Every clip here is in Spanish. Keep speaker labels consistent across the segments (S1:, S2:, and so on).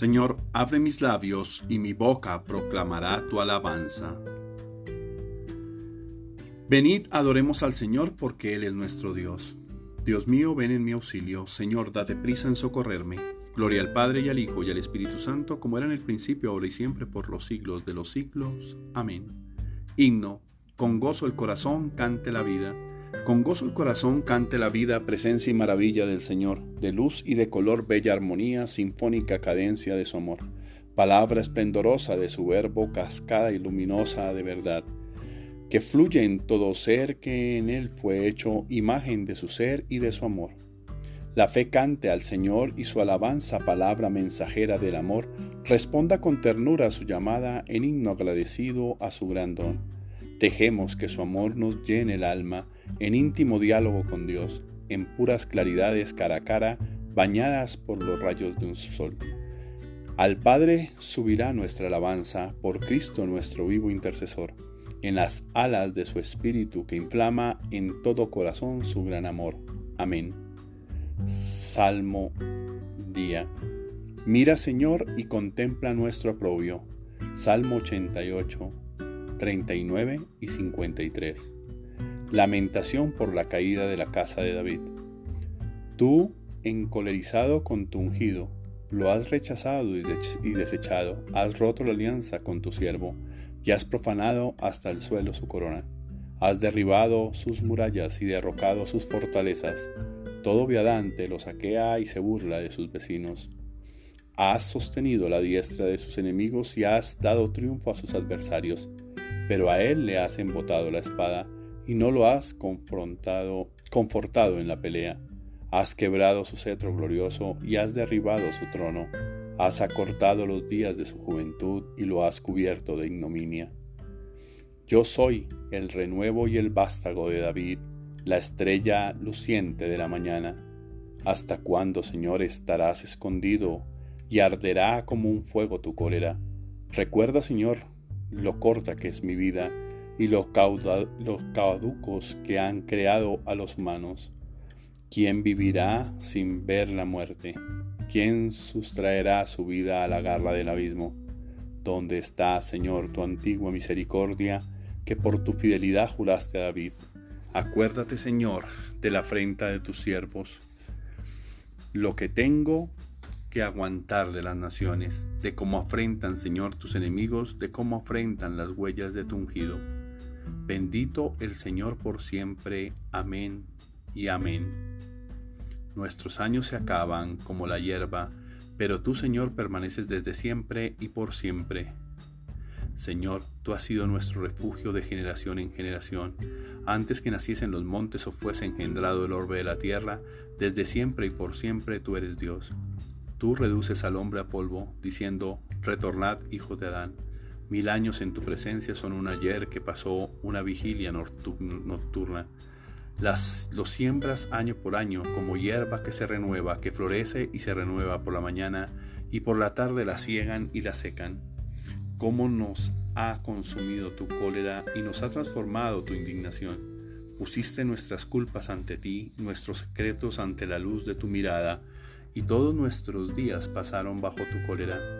S1: Señor, abre mis labios y mi boca proclamará tu alabanza. Venid, adoremos al Señor porque Él es nuestro Dios. Dios mío, ven en mi auxilio. Señor, date prisa en socorrerme. Gloria al Padre y al Hijo y al Espíritu Santo, como era en el principio, ahora y siempre, por los siglos de los siglos. Amén. Himno. Con gozo el corazón cante la vida. Con gozo el corazón cante la vida, presencia y maravilla del Señor, de luz y de color bella armonía, sinfónica cadencia de su amor, palabra esplendorosa de su verbo, cascada y luminosa de verdad, que fluye en todo ser que en él fue hecho imagen de su ser y de su amor. La fe cante al Señor y su alabanza, palabra mensajera del amor, responda con ternura a su llamada en himno agradecido a su gran don Dejemos que su amor nos llene el alma en íntimo diálogo con Dios, en puras claridades cara a cara, bañadas por los rayos de un sol. Al Padre subirá nuestra alabanza por Cristo nuestro vivo intercesor, en las alas de su Espíritu que inflama en todo corazón su gran amor. Amén. Salmo día. Mira Señor y contempla nuestro aprobio. Salmo 88. 39 y 53. Lamentación por la caída de la casa de David. Tú, encolerizado con tu ungido, lo has rechazado y desechado, has roto la alianza con tu siervo, y has profanado hasta el suelo su corona. Has derribado sus murallas y derrocado sus fortalezas. Todo viadante lo saquea y se burla de sus vecinos. Has sostenido la diestra de sus enemigos y has dado triunfo a sus adversarios pero a él le has embotado la espada y no lo has confrontado, confortado en la pelea. Has quebrado su cetro glorioso y has derribado su trono. Has acortado los días de su juventud y lo has cubierto de ignominia. Yo soy el renuevo y el vástago de David, la estrella luciente de la mañana. ¿Hasta cuándo, Señor, estarás escondido y arderá como un fuego tu cólera? Recuerda, Señor, lo corta que es mi vida y los, los caducos que han creado a los humanos. ¿Quién vivirá sin ver la muerte? ¿Quién sustraerá su vida a la garra del abismo? ¿Dónde está, Señor, tu antigua misericordia que por tu fidelidad juraste a David? Acuérdate, Señor, de la afrenta de tus siervos. Lo que tengo que aguantar de las naciones, de cómo afrentan, Señor, tus enemigos, de cómo afrentan las huellas de tu ungido. Bendito el Señor por siempre. Amén y amén. Nuestros años se acaban como la hierba, pero tú, Señor, permaneces desde siempre y por siempre. Señor, tú has sido nuestro refugio de generación en generación. Antes que naciesen los montes o fuese engendrado el orbe de la tierra, desde siempre y por siempre tú eres Dios. Tú reduces al hombre a polvo, diciendo, retornad, hijos de Adán. Mil años en tu presencia son un ayer que pasó una vigilia nocturna. Las, los siembras año por año como hierba que se renueva, que florece y se renueva por la mañana, y por la tarde la ciegan y la secan. ¿Cómo nos ha consumido tu cólera y nos ha transformado tu indignación? Pusiste nuestras culpas ante ti, nuestros secretos ante la luz de tu mirada, y todos nuestros días pasaron bajo tu cólera,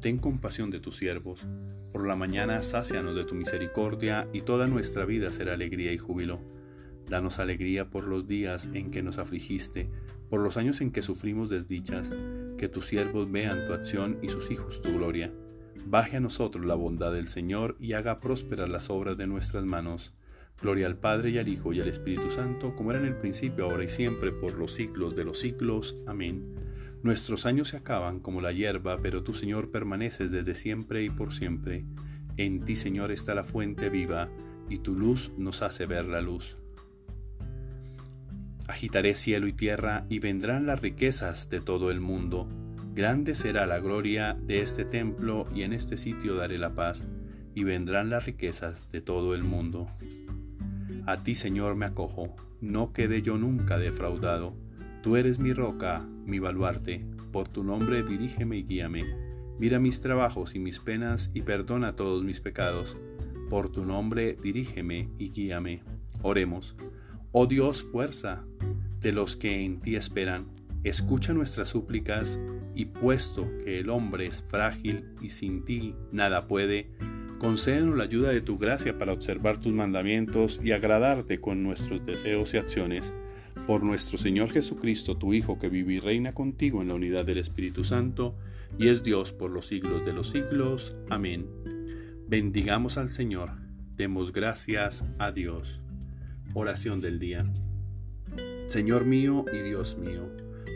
S1: Ten compasión de tus siervos. Por la mañana sácianos de tu misericordia y toda nuestra vida será alegría y júbilo. Danos alegría por los días en que nos afligiste, por los años en que sufrimos desdichas, que tus siervos vean tu acción y sus hijos tu gloria. Baje a nosotros la bondad del Señor y haga prósperas las obras de nuestras manos. Gloria al Padre y al Hijo y al Espíritu Santo, como era en el principio, ahora y siempre, por los siglos de los siglos. Amén. Nuestros años se acaban como la hierba, pero tú, Señor, permaneces desde siempre y por siempre. En ti, Señor, está la fuente viva, y tu luz nos hace ver la luz. Agitaré cielo y tierra y vendrán las riquezas de todo el mundo. Grande será la gloria de este templo y en este sitio daré la paz y vendrán las riquezas de todo el mundo. A ti, Señor, me acojo, no quede yo nunca defraudado. Tú eres mi roca, mi baluarte, por tu nombre dirígeme y guíame. Mira mis trabajos y mis penas y perdona todos mis pecados. Por tu nombre dirígeme y guíame. Oremos. Oh Dios, fuerza de los que en ti esperan, escucha nuestras súplicas y puesto que el hombre es frágil y sin ti nada puede, concédenos la ayuda de tu gracia para observar tus mandamientos y agradarte con nuestros deseos y acciones. Por nuestro Señor Jesucristo, tu Hijo, que vive y reina contigo en la unidad del Espíritu Santo, y es Dios por los siglos de los siglos. Amén. Bendigamos al Señor. Demos gracias a Dios. Oración del día. Señor mío y Dios mío,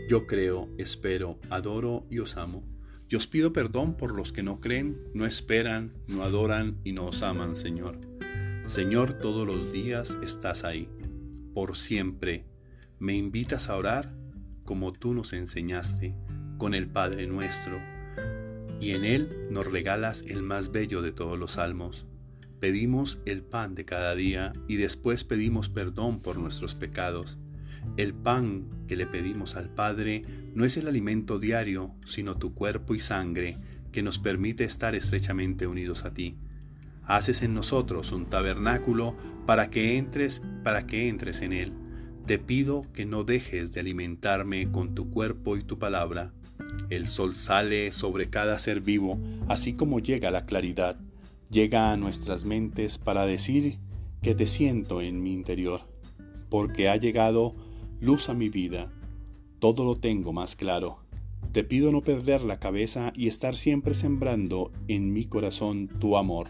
S1: yo creo, espero, adoro y os amo. Yo os pido perdón por los que no creen, no esperan, no adoran y no os aman, Señor. Señor, todos los días estás ahí, por siempre. Me invitas a orar como tú nos enseñaste, con el Padre nuestro, y en él nos regalas el más bello de todos los salmos. Pedimos el pan de cada día y después pedimos perdón por nuestros pecados. El pan que le pedimos al Padre no es el alimento diario, sino tu cuerpo y sangre que nos permite estar estrechamente unidos a ti. Haces en nosotros un tabernáculo para que entres, para que entres en él. Te pido que no dejes de alimentarme con tu cuerpo y tu palabra. El sol sale sobre cada ser vivo, así como llega la claridad, llega a nuestras mentes para decir que te siento en mi interior, porque ha llegado luz a mi vida, todo lo tengo más claro. Te pido no perder la cabeza y estar siempre sembrando en mi corazón tu amor.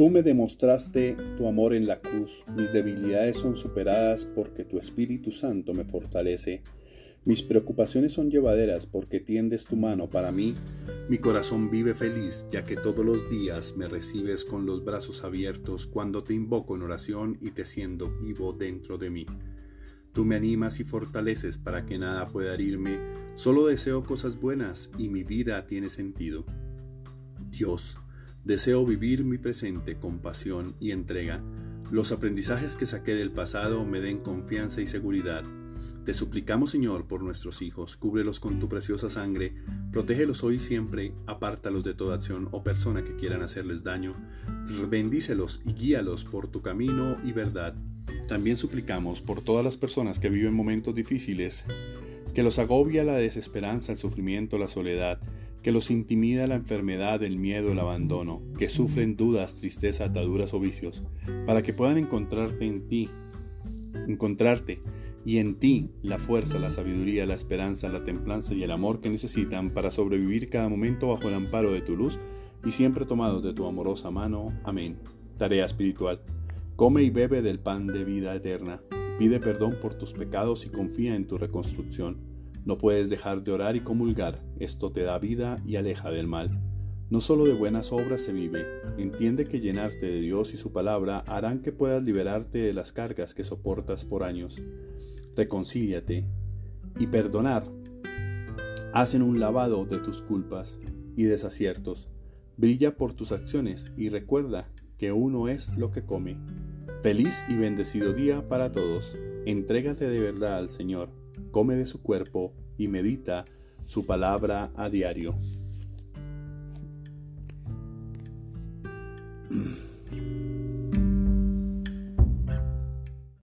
S1: Tú me demostraste tu amor en la cruz, mis debilidades son superadas porque tu Espíritu Santo me fortalece. Mis preocupaciones son llevaderas porque tiendes tu mano para mí. Mi corazón vive feliz ya que todos los días me recibes con los brazos abiertos cuando te invoco en oración y te siento vivo dentro de mí. Tú me animas y fortaleces para que nada pueda herirme. Solo deseo cosas buenas y mi vida tiene sentido. Dios, Deseo vivir mi presente con pasión y entrega. Los aprendizajes que saqué del pasado me den confianza y seguridad. Te suplicamos, Señor, por nuestros hijos, cúbrelos con tu preciosa sangre, protégelos hoy y siempre, apártalos de toda acción o persona que quieran hacerles daño, bendícelos y guíalos por tu camino y verdad. También suplicamos por todas las personas que viven momentos difíciles, que los agobia la desesperanza, el sufrimiento, la soledad, que los intimida la enfermedad, el miedo, el abandono, que sufren dudas, tristeza, ataduras o vicios, para que puedan encontrarte en ti, encontrarte y en ti la fuerza, la sabiduría, la esperanza, la templanza y el amor que necesitan para sobrevivir cada momento bajo el amparo de tu luz y siempre tomados de tu amorosa mano. Amén. Tarea espiritual. Come y bebe del pan de vida eterna. Pide perdón por tus pecados y confía en tu reconstrucción. No puedes dejar de orar y comulgar, esto te da vida y aleja del mal. No solo de buenas obras se vive, entiende que llenarte de Dios y su palabra harán que puedas liberarte de las cargas que soportas por años. Reconcíliate y perdonar hacen un lavado de tus culpas y desaciertos. Brilla por tus acciones y recuerda que uno es lo que come. Feliz y bendecido día para todos. Entrégate de verdad al Señor come de su cuerpo y medita su palabra a diario.